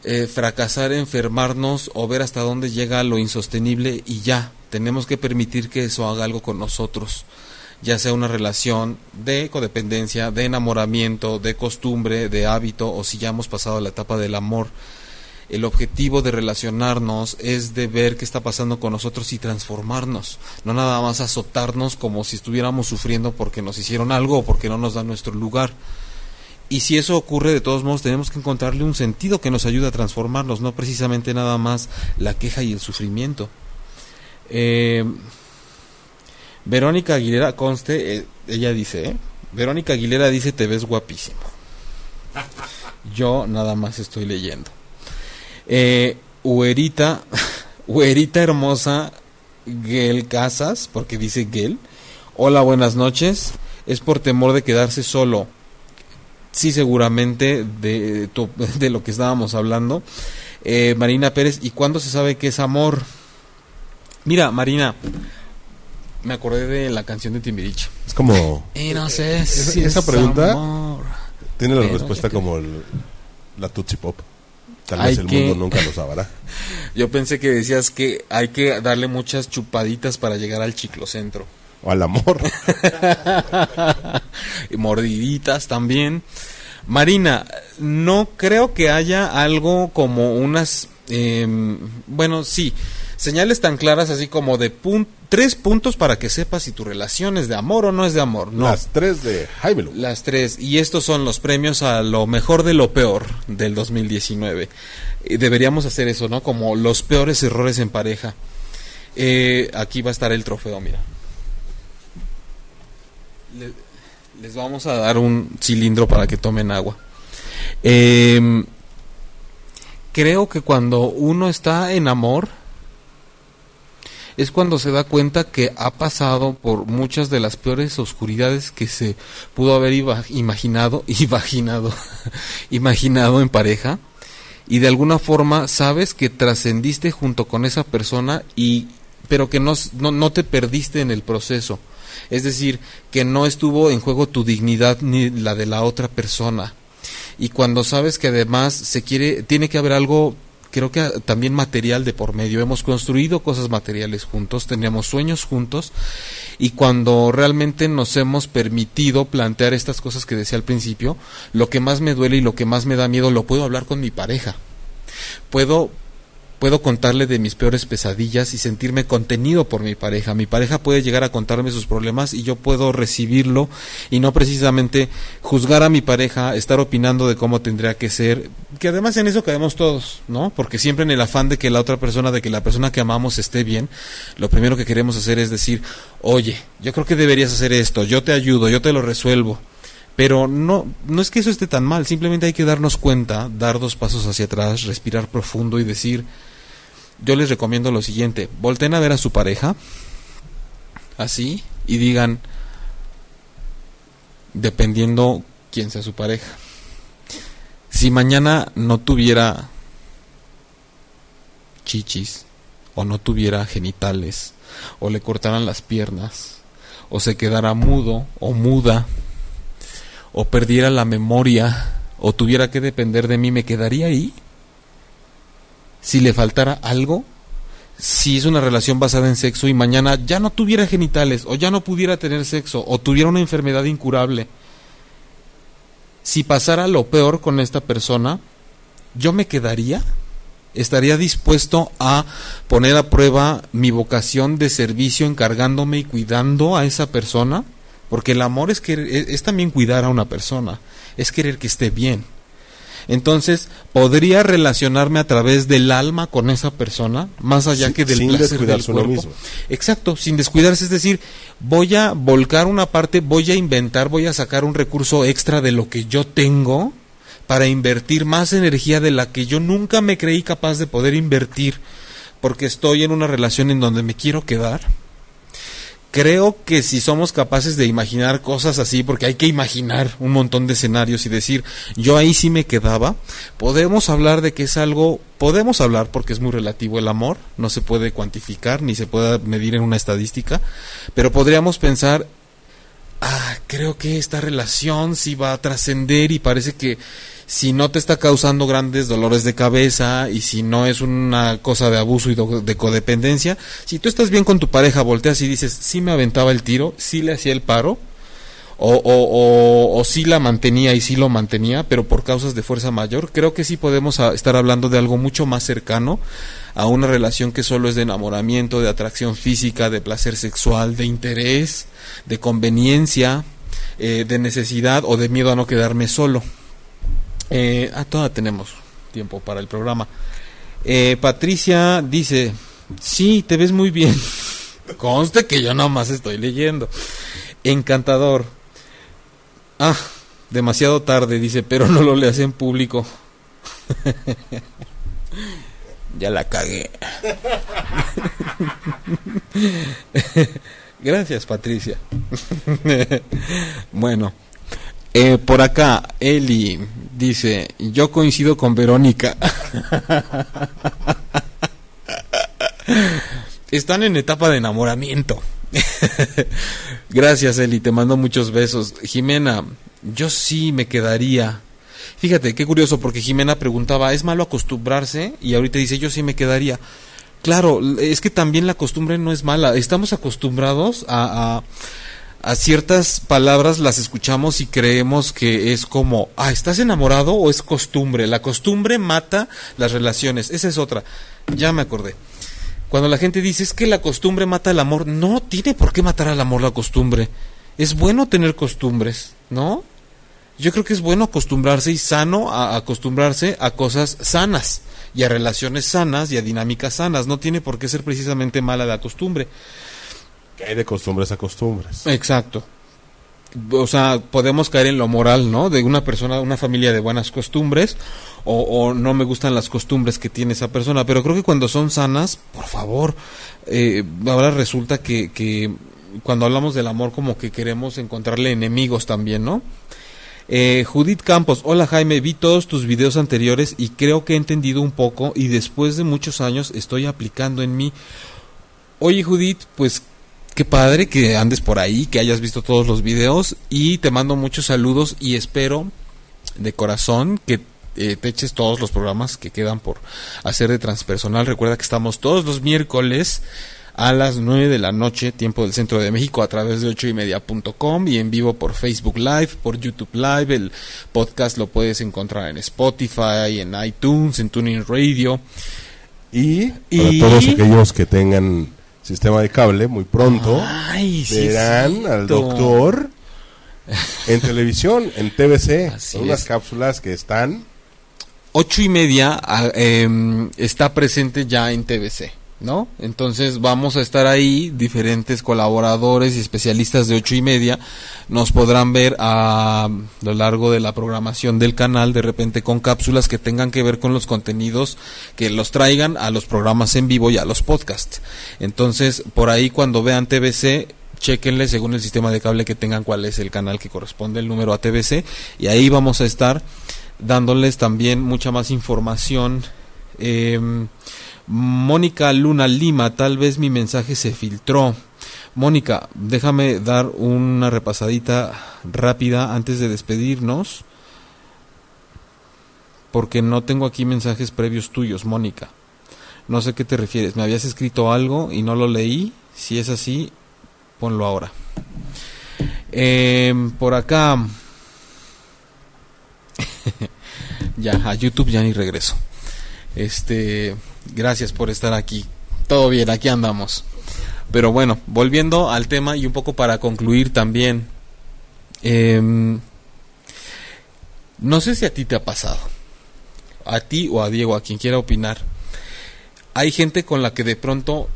eh, fracasar, enfermarnos o ver hasta dónde llega lo insostenible y ya. Tenemos que permitir que eso haga algo con nosotros ya sea una relación de codependencia, de enamoramiento, de costumbre, de hábito o si ya hemos pasado la etapa del amor. El objetivo de relacionarnos es de ver qué está pasando con nosotros y transformarnos, no nada más azotarnos como si estuviéramos sufriendo porque nos hicieron algo o porque no nos dan nuestro lugar. Y si eso ocurre, de todos modos, tenemos que encontrarle un sentido que nos ayude a transformarnos, no precisamente nada más la queja y el sufrimiento. Eh, Verónica Aguilera, conste, eh, ella dice, ¿eh? Verónica Aguilera dice, te ves guapísimo. Yo nada más estoy leyendo. Eh, Uerita, Uerita hermosa, Gel Casas, porque dice Gel. Hola, buenas noches. Es por temor de quedarse solo. Sí, seguramente de, de lo que estábamos hablando. Eh, Marina Pérez, ¿y cuándo se sabe que es amor? Mira, Marina, me acordé de la canción de Timbiriche. Es como... Y no sé si esa pregunta Tiene la respuesta te- como el- la Tootsie Pop. Tal Hay vez el que- mundo nunca lo sabrá. Yo pensé que decías que hay que darle muchas chupaditas para llegar al chiclocentro. O al amor. y mordiditas también. Marina, no creo que haya algo como unas, em, bueno, sí, señales tan claras así como de pun- tres puntos para que sepas si tu relación es de amor o no es de amor. No. Las tres de Jaime Lu. Las tres. Y estos son los premios a lo mejor de lo peor del 2019. Y deberíamos hacer eso, ¿no? Como los peores errores en pareja. Eh, aquí va a estar el trofeo, mira. Le- les vamos a dar un cilindro para que tomen agua. Em, creo que cuando uno está en amor, es cuando se da cuenta que ha pasado por muchas de las peores oscuridades que se pudo haber imaginado, imaginado, imaginado en pareja y de alguna forma sabes que trascendiste junto con esa persona y pero que no, no, no te perdiste en el proceso. Es decir, que no estuvo en juego tu dignidad ni la de la otra persona. Y cuando sabes que además se quiere, tiene que haber algo, creo que ah, también material de por medio. Hemos construido cosas materiales juntos, teníamos sueños juntos. Y cuando realmente nos hemos permitido plantear estas cosas que decía al principio, lo que más me duele y lo que más me da miedo lo puedo hablar con mi pareja. Puedo puedo contarle de mis peores pesadillas y sentirme contenido por mi pareja. Mi pareja puede llegar a contarme sus problemas y yo puedo recibirlo y no precisamente juzgar a mi pareja, estar opinando de cómo tendría que ser, que además en eso caemos todos, ¿no? Porque siempre en el afán de que la otra persona, de que la persona que amamos esté bien, lo primero que queremos hacer es decir, oye, yo creo que deberías hacer esto, yo te ayudo, yo te lo resuelvo. Pero no, no es que eso esté tan mal, simplemente hay que darnos cuenta, dar dos pasos hacia atrás, respirar profundo y decir, yo les recomiendo lo siguiente, volteen a ver a su pareja, así, y digan, dependiendo quién sea su pareja, si mañana no tuviera chichis, o no tuviera genitales, o le cortaran las piernas, o se quedara mudo o muda, o perdiera la memoria, o tuviera que depender de mí, ¿me quedaría ahí? Si le faltara algo, si es una relación basada en sexo y mañana ya no tuviera genitales, o ya no pudiera tener sexo, o tuviera una enfermedad incurable, si pasara lo peor con esta persona, ¿yo me quedaría? ¿Estaría dispuesto a poner a prueba mi vocación de servicio encargándome y cuidando a esa persona? Porque el amor es, querer- es, es también cuidar a una persona, es querer que esté bien. Entonces, ¿podría relacionarme a través del alma con esa persona, más allá que del sin placer descuidarse del uno cuerpo? mismo. Exacto, sin descuidarse, es decir, voy a volcar una parte, voy a inventar, voy a sacar un recurso extra de lo que yo tengo para invertir más energía de la que yo nunca me creí capaz de poder invertir porque estoy en una relación en donde me quiero quedar. Creo que si somos capaces de imaginar cosas así, porque hay que imaginar un montón de escenarios y decir, yo ahí sí me quedaba, podemos hablar de que es algo, podemos hablar porque es muy relativo el amor, no se puede cuantificar ni se puede medir en una estadística, pero podríamos pensar, ah, creo que esta relación sí va a trascender y parece que si no te está causando grandes dolores de cabeza y si no es una cosa de abuso y de codependencia, si tú estás bien con tu pareja, volteas y dices, sí me aventaba el tiro, sí le hacía el paro, o, o, o, sí la mantenía y sí lo mantenía, pero por causas de fuerza mayor, creo que sí podemos a- estar hablando de algo mucho más cercano a una relación que solo es de enamoramiento, de atracción física, de placer sexual, de interés, de conveniencia, eh, de necesidad o de miedo a no quedarme solo. Eh, ah, todavía tenemos tiempo para el programa. Eh, Patricia dice, sí, te ves muy bien. Conste que yo nomás estoy leyendo. Encantador. Ah, demasiado tarde, dice, pero no lo leas en público. ya la cagué. Gracias, Patricia. bueno, eh, por acá, Eli dice, yo coincido con Verónica. Están en etapa de enamoramiento. Gracias, Eli, te mando muchos besos. Jimena, yo sí me quedaría. Fíjate, qué curioso, porque Jimena preguntaba, ¿es malo acostumbrarse? Y ahorita dice, yo sí me quedaría. Claro, es que también la costumbre no es mala. Estamos acostumbrados a, a, a ciertas palabras, las escuchamos y creemos que es como, ah, ¿estás enamorado o es costumbre? La costumbre mata las relaciones. Esa es otra. Ya me acordé. Cuando la gente dice es que la costumbre mata el amor, no tiene por qué matar al amor la costumbre. Es bueno tener costumbres, ¿no? Yo creo que es bueno acostumbrarse y sano a acostumbrarse a cosas sanas y a relaciones sanas y a dinámicas sanas. No tiene por qué ser precisamente mala la costumbre. Que hay de costumbres a costumbres. Exacto. O sea, podemos caer en lo moral, ¿no? De una persona, una familia de buenas costumbres, o, no me gustan las costumbres que tiene esa persona. Pero creo que cuando son sanas, por favor, eh, ahora resulta que, que cuando hablamos del amor como que queremos encontrarle enemigos también, ¿no? Eh, Judith Campos, hola Jaime, vi todos tus videos anteriores y creo que he entendido un poco y después de muchos años estoy aplicando en mí. Oye Judith, pues qué padre que andes por ahí, que hayas visto todos los videos y te mando muchos saludos y espero de corazón que eh, te eches todos los programas que quedan por hacer de transpersonal. Recuerda que estamos todos los miércoles a las 9 de la noche, tiempo del centro de México, a través de 8 y media.com y en vivo por Facebook Live, por YouTube Live. El podcast lo puedes encontrar en Spotify, en iTunes, en Tuning Radio. Y para todos aquellos que tengan sistema de cable, muy pronto Ay, sí es verán al doctor en televisión, en TVC. Así Son unas es. cápsulas que están ocho y media em, está presente ya en TVC, ¿no? Entonces vamos a estar ahí, diferentes colaboradores y especialistas de ocho y media nos podrán ver a lo largo de la programación del canal, de repente con cápsulas que tengan que ver con los contenidos que los traigan a los programas en vivo y a los podcasts. Entonces, por ahí cuando vean TVC, chequenle según el sistema de cable que tengan cuál es el canal que corresponde el número a TVC y ahí vamos a estar dándoles también mucha más información. Em, Mónica Luna Lima, tal vez mi mensaje se filtró. Mónica, déjame dar una repasadita rápida antes de despedirnos. Porque no tengo aquí mensajes previos tuyos, Mónica. No sé a qué te refieres. Me habías escrito algo y no lo leí. Si es así, ponlo ahora. Em, por acá. ya, a YouTube ya ni regreso. Este, gracias por estar aquí. Todo bien, aquí andamos. Pero bueno, volviendo al tema y un poco para concluir también. em, no sé si a ti te ha pasado. A ti o a Diego, a quien quiera opinar. Hay gente con la que de pronto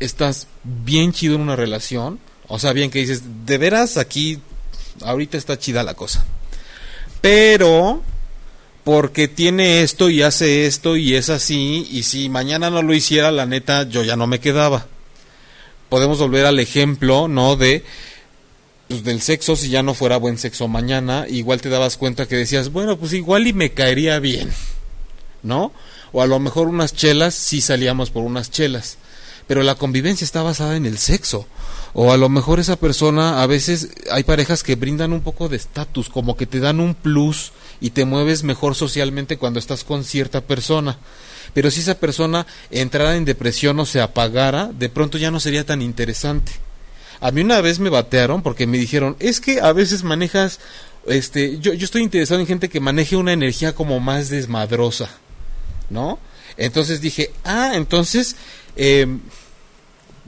estás bien chido en una relación. O sea, bien que dices, de veras aquí, ahorita está chida la cosa. Pero porque tiene esto y hace esto y es así, y si mañana no lo hiciera, la neta, yo ya no me quedaba. Podemos volver al ejemplo, ¿no? De pues, del sexo, si ya no fuera buen sexo mañana, igual te dabas cuenta que decías, bueno, pues igual y me caería bien, ¿no? O a lo mejor unas chelas, sí salíamos por unas chelas, pero la convivencia está basada en el sexo. O a lo mejor esa persona, a veces hay parejas que brindan un poco de estatus, como que te dan un plus y te mueves mejor socialmente cuando estás con cierta persona. Pero si esa persona entrara en depresión o se apagara, de pronto ya no sería tan interesante. A mí una vez me batearon porque me dijeron, es que a veces manejas, este, yo, yo estoy interesado en gente que maneje una energía como más desmadrosa, ¿no? Entonces dije, ah, entonces, eh,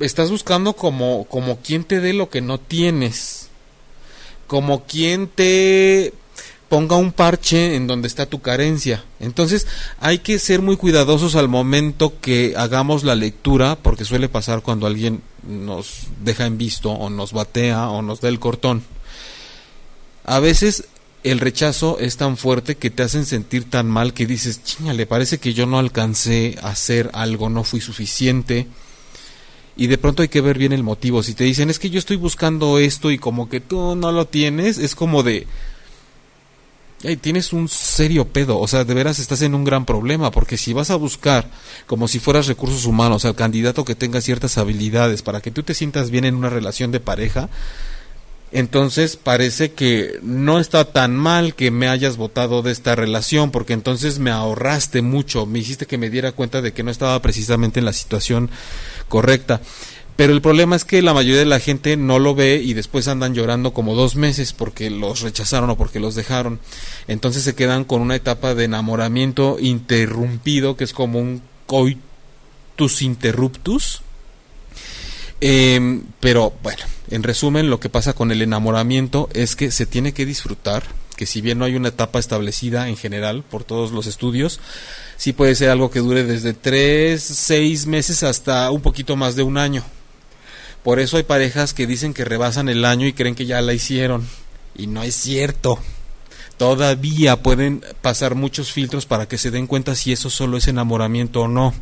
estás buscando como, como quien te dé lo que no tienes, como quien te ponga un parche en donde está tu carencia. Entonces hay que ser muy cuidadosos al momento que hagamos la lectura, porque suele pasar cuando alguien nos deja en visto o nos batea o nos da el cortón. A veces el rechazo es tan fuerte que te hacen sentir tan mal que dices, le parece que yo no alcancé a hacer algo, no fui suficiente. Y de pronto hay que ver bien el motivo. Si te dicen, es que yo estoy buscando esto y como que tú no lo tienes, es como de, Ey, tienes un serio pedo, o sea, de veras estás en un gran problema, porque si vas a buscar, como si fueras recursos humanos, al candidato que tenga ciertas habilidades para que tú te sientas bien en una relación de pareja, entonces parece que no está tan mal que me hayas votado de esta relación, porque entonces me ahorraste mucho, me hiciste que me diera cuenta de que no estaba precisamente en la situación correcta. Pero el problema es que la mayoría de la gente no lo ve y después andan llorando como dos meses porque los rechazaron o porque los dejaron. Entonces se quedan con una etapa de enamoramiento interrumpido que es como un coitus interruptus. Em, pero bueno, en resumen, lo que pasa con el enamoramiento es que se tiene que disfrutar, que si bien no hay una etapa establecida en general por todos los estudios, sí puede ser algo que dure desde tres, seis meses hasta un poquito más de un año. Por eso hay parejas que dicen que rebasan el año y creen que ya la hicieron. Y no es cierto. Todavía pueden pasar muchos filtros para que se den cuenta si eso solo es enamoramiento o no.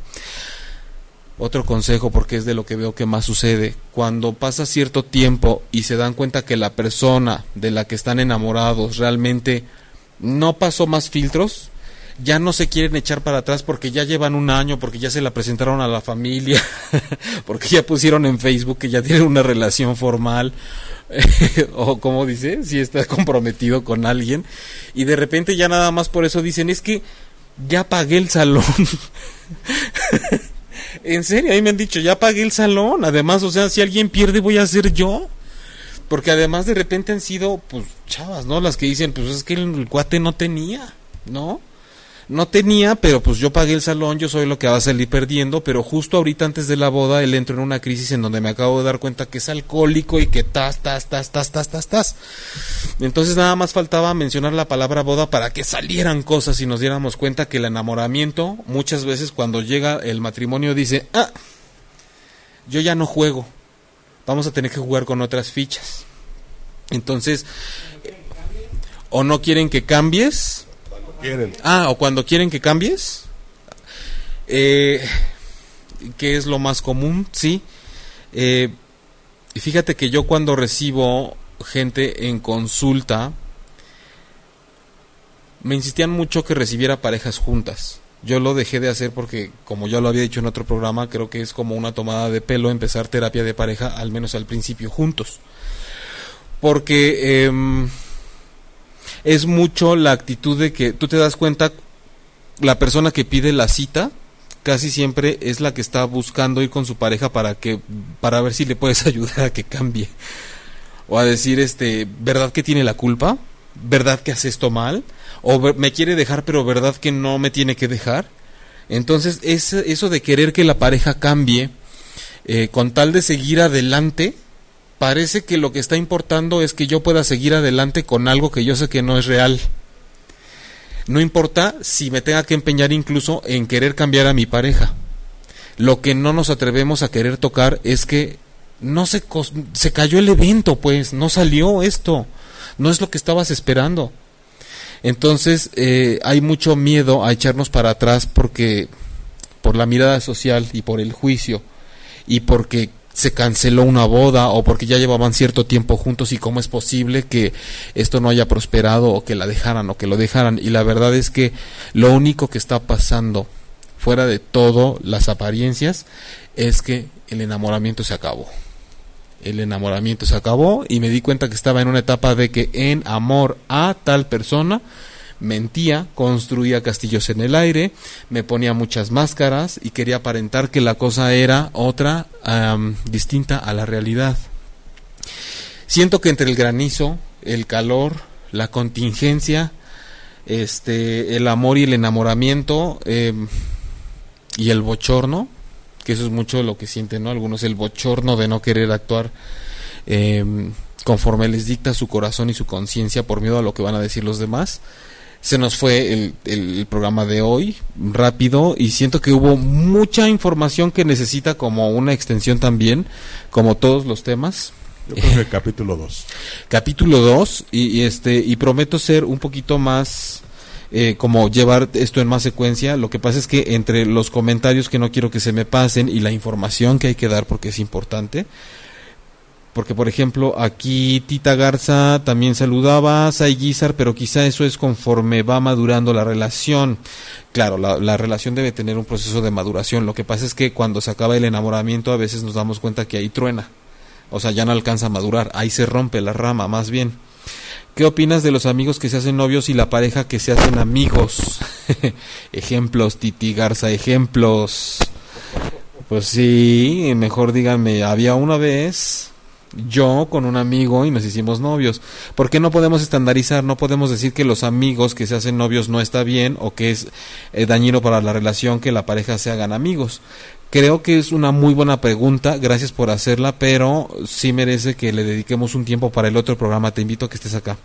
Otro consejo, porque es de lo que veo que más sucede, cuando pasa cierto tiempo y se dan cuenta que la persona de la que están enamorados realmente no pasó más filtros, ya no se quieren echar para atrás porque ya llevan un año, porque ya se la presentaron a la familia, porque ya pusieron en Facebook que ya tienen una relación formal, o como dice, si está comprometido con alguien, y de repente ya nada más por eso dicen, es que ya pagué el salón. en serio, ahí me han dicho, ya pagué el salón, además, o sea, si alguien pierde voy a ser yo. Porque además de repente han sido, pues, chavas, ¿no? Las que dicen, pues es que el cuate no tenía, ¿no? No tenía, pero pues yo pagué el salón, yo soy lo que va a salir perdiendo, pero justo ahorita antes de la boda él entró en una crisis en donde me acabo de dar cuenta que es alcohólico y que tas, tas, tas, tas, tas, tas, tas. Entonces nada más faltaba mencionar la palabra boda para que salieran cosas y nos diéramos cuenta que el enamoramiento muchas veces cuando llega el matrimonio dice, ah, yo ya no juego, vamos a tener que jugar con otras fichas. Entonces, o no quieren que cambies, Ah, o cuando quieren que cambies. Eh, ¿Qué es lo más común? Sí. Eh, fíjate que yo cuando recibo gente en consulta, me insistían mucho que recibiera parejas juntas. Yo lo dejé de hacer porque, como ya lo había dicho en otro programa, creo que es como una tomada de pelo empezar terapia de pareja, al menos al principio, juntos. Porque em, es mucho la actitud de que tú te das cuenta, la persona que pide la cita casi siempre es la que está buscando ir con su pareja para que para ver si le puedes ayudar a que cambie. O a decir este verdad que tiene la culpa verdad que hace esto mal o me quiere dejar pero verdad que no me tiene que dejar entonces es, eso de querer que la pareja cambie eh, con tal de seguir adelante parece que lo que está importando es que yo pueda seguir adelante con algo que yo sé que no es real. No importa si me tenga que empeñar incluso en querer cambiar a mi pareja. Lo que no nos atrevemos a querer tocar es que no se, se cayó el evento, pues, no salió esto, no es lo que estabas esperando. Entonces eh, hay mucho miedo a echarnos para atrás porque por la mirada social y por el juicio y porque se canceló una boda o porque ya llevaban cierto tiempo juntos y cómo es posible que esto no haya prosperado o que la dejaran o que lo dejaran. Y la verdad es que lo único que está pasando fuera de todo las apariencias es que el enamoramiento se acabó. El enamoramiento se acabó y me di cuenta que estaba en una etapa de que en amor a tal persona mentía, construía castillos en el aire, me ponía muchas máscaras y quería aparentar que la cosa era otra distinta a la realidad. Siento que entre el granizo, el calor, la contingencia, este, el amor y el enamoramiento em, y el bochorno, que eso es mucho lo que sienten, ¿no? Algunos el bochorno de no querer actuar em, conforme les dicta su corazón y su conciencia por miedo a lo que van a decir los demás se nos fue el, programa de hoy rápido y siento que hubo mucha información que necesita como una extensión también, como todos los temas. Yo creo que capítulo 2. capítulo 2 y, este y prometo ser un poquito más eh, como llevar esto en más secuencia. Lo que pasa es que entre los comentarios que no quiero que se me pasen y la información que hay que dar porque es importante, porque, por ejemplo, aquí Tita Garza también saludaba a Guizar, pero quizá eso es conforme va madurando la relación. Claro, la, la, relación debe tener un proceso de maduración. Lo que pasa es que cuando se acaba el enamoramiento a veces nos damos cuenta que ahí truena. O sea, ya no alcanza a madurar, ahí se rompe la rama, más bien. ¿Qué opinas de los amigos que se hacen novios y la pareja que se hacen amigos? ejemplos, Titi Garza, ejemplos. Pues sí, mejor díganme, había una vez yo con un amigo y nos hicimos novios. ¿Por qué no podemos estandarizar? No podemos decir que los amigos que se hacen novios no está bien o que es eh, dañino para la relación que la pareja se hagan amigos. Creo que es una muy buena pregunta, gracias por hacerla, pero sí merece que le dediquemos un tiempo para el otro programa. Te invito a que estés acá.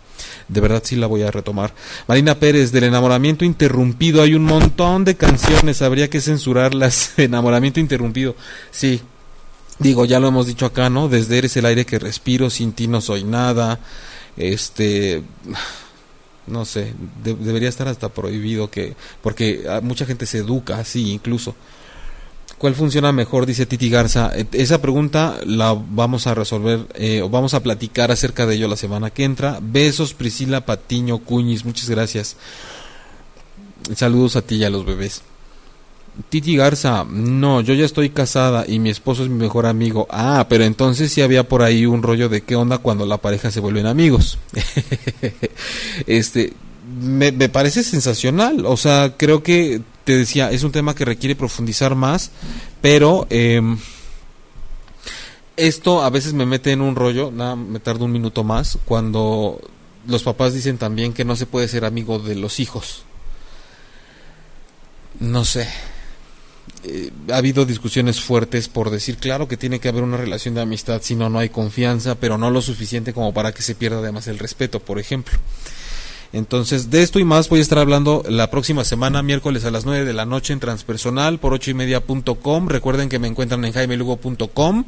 De verdad sí la voy a retomar. Marina Pérez, del enamoramiento interrumpido. Hay un montón de canciones, habría que censurarlas. enamoramiento interrumpido. Sí, Digo, ya lo hemos dicho acá, ¿no? Desde eres el aire que respiro, sin ti no soy nada. Este no sé, debería estar hasta prohibido que porque mucha gente se educa así incluso. ¿Cuál funciona mejor? Dice Titi Garza. E, esa pregunta la vamos a resolver eh, o vamos a platicar acerca de ello la semana que entra. Besos Priscila Patiño Cuñiz, muchas gracias. Saludos a ti y a los bebés. Titi Garza, no, yo ya estoy casada y mi esposo es mi mejor amigo. Ah, pero entonces sí había por ahí un rollo de qué onda cuando la pareja se vuelven amigos. este, me, parece sensacional. O sea, creo que te decía, es un tema que requiere profundizar más, pero em, esto a veces me mete en un rollo, nada, me tarda un minuto más, cuando los papás dicen también que no se puede ser amigo de los hijos. No sé, eh, ha habido discusiones fuertes por decir, claro que tiene que haber una relación de amistad, si no, no hay confianza, pero no lo suficiente como para que se pierda además el respeto, por ejemplo. Entonces, de esto y más voy a estar hablando la próxima semana, miércoles a las 9 de la noche en transpersonal por ocho y media punto com. Recuerden que me encuentran en jaimelugo.com.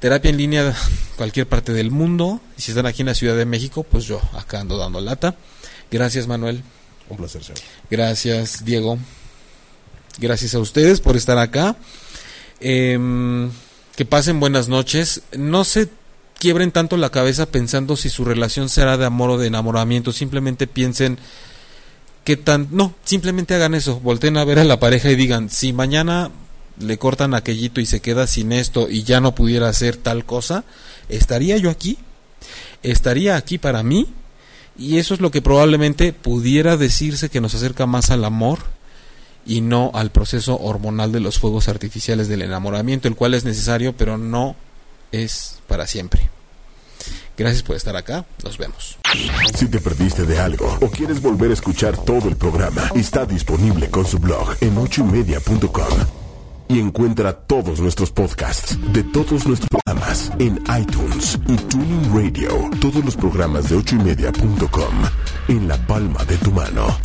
Terapia en línea cualquier parte del mundo. Y si están aquí en la Ciudad de México, pues yo acá ando dando lata. Gracias, Manuel. Un placer, señor. Gracias, Diego. Gracias a ustedes por estar acá. Em, que pasen buenas noches. No se quiebren tanto la cabeza pensando si su relación será de amor o de enamoramiento. Simplemente piensen que tan... No, simplemente hagan eso. Volten a ver a la pareja y digan, si mañana le cortan aquellito y se queda sin esto y ya no pudiera hacer tal cosa, ¿estaría yo aquí? ¿Estaría aquí para mí? Y eso es lo que probablemente pudiera decirse que nos acerca más al amor y no al proceso hormonal de los fuegos artificiales del enamoramiento, el cual es necesario, pero no es para siempre. Gracias por estar acá. Nos vemos. Si te perdiste de algo o quieres volver a escuchar todo el programa, está disponible con su blog en ochoymedia.com. Y encuentra todos nuestros podcasts de todos nuestros programas en iTunes y Tuning Radio. Todos los programas de ochoymedia.com en la palma de tu mano.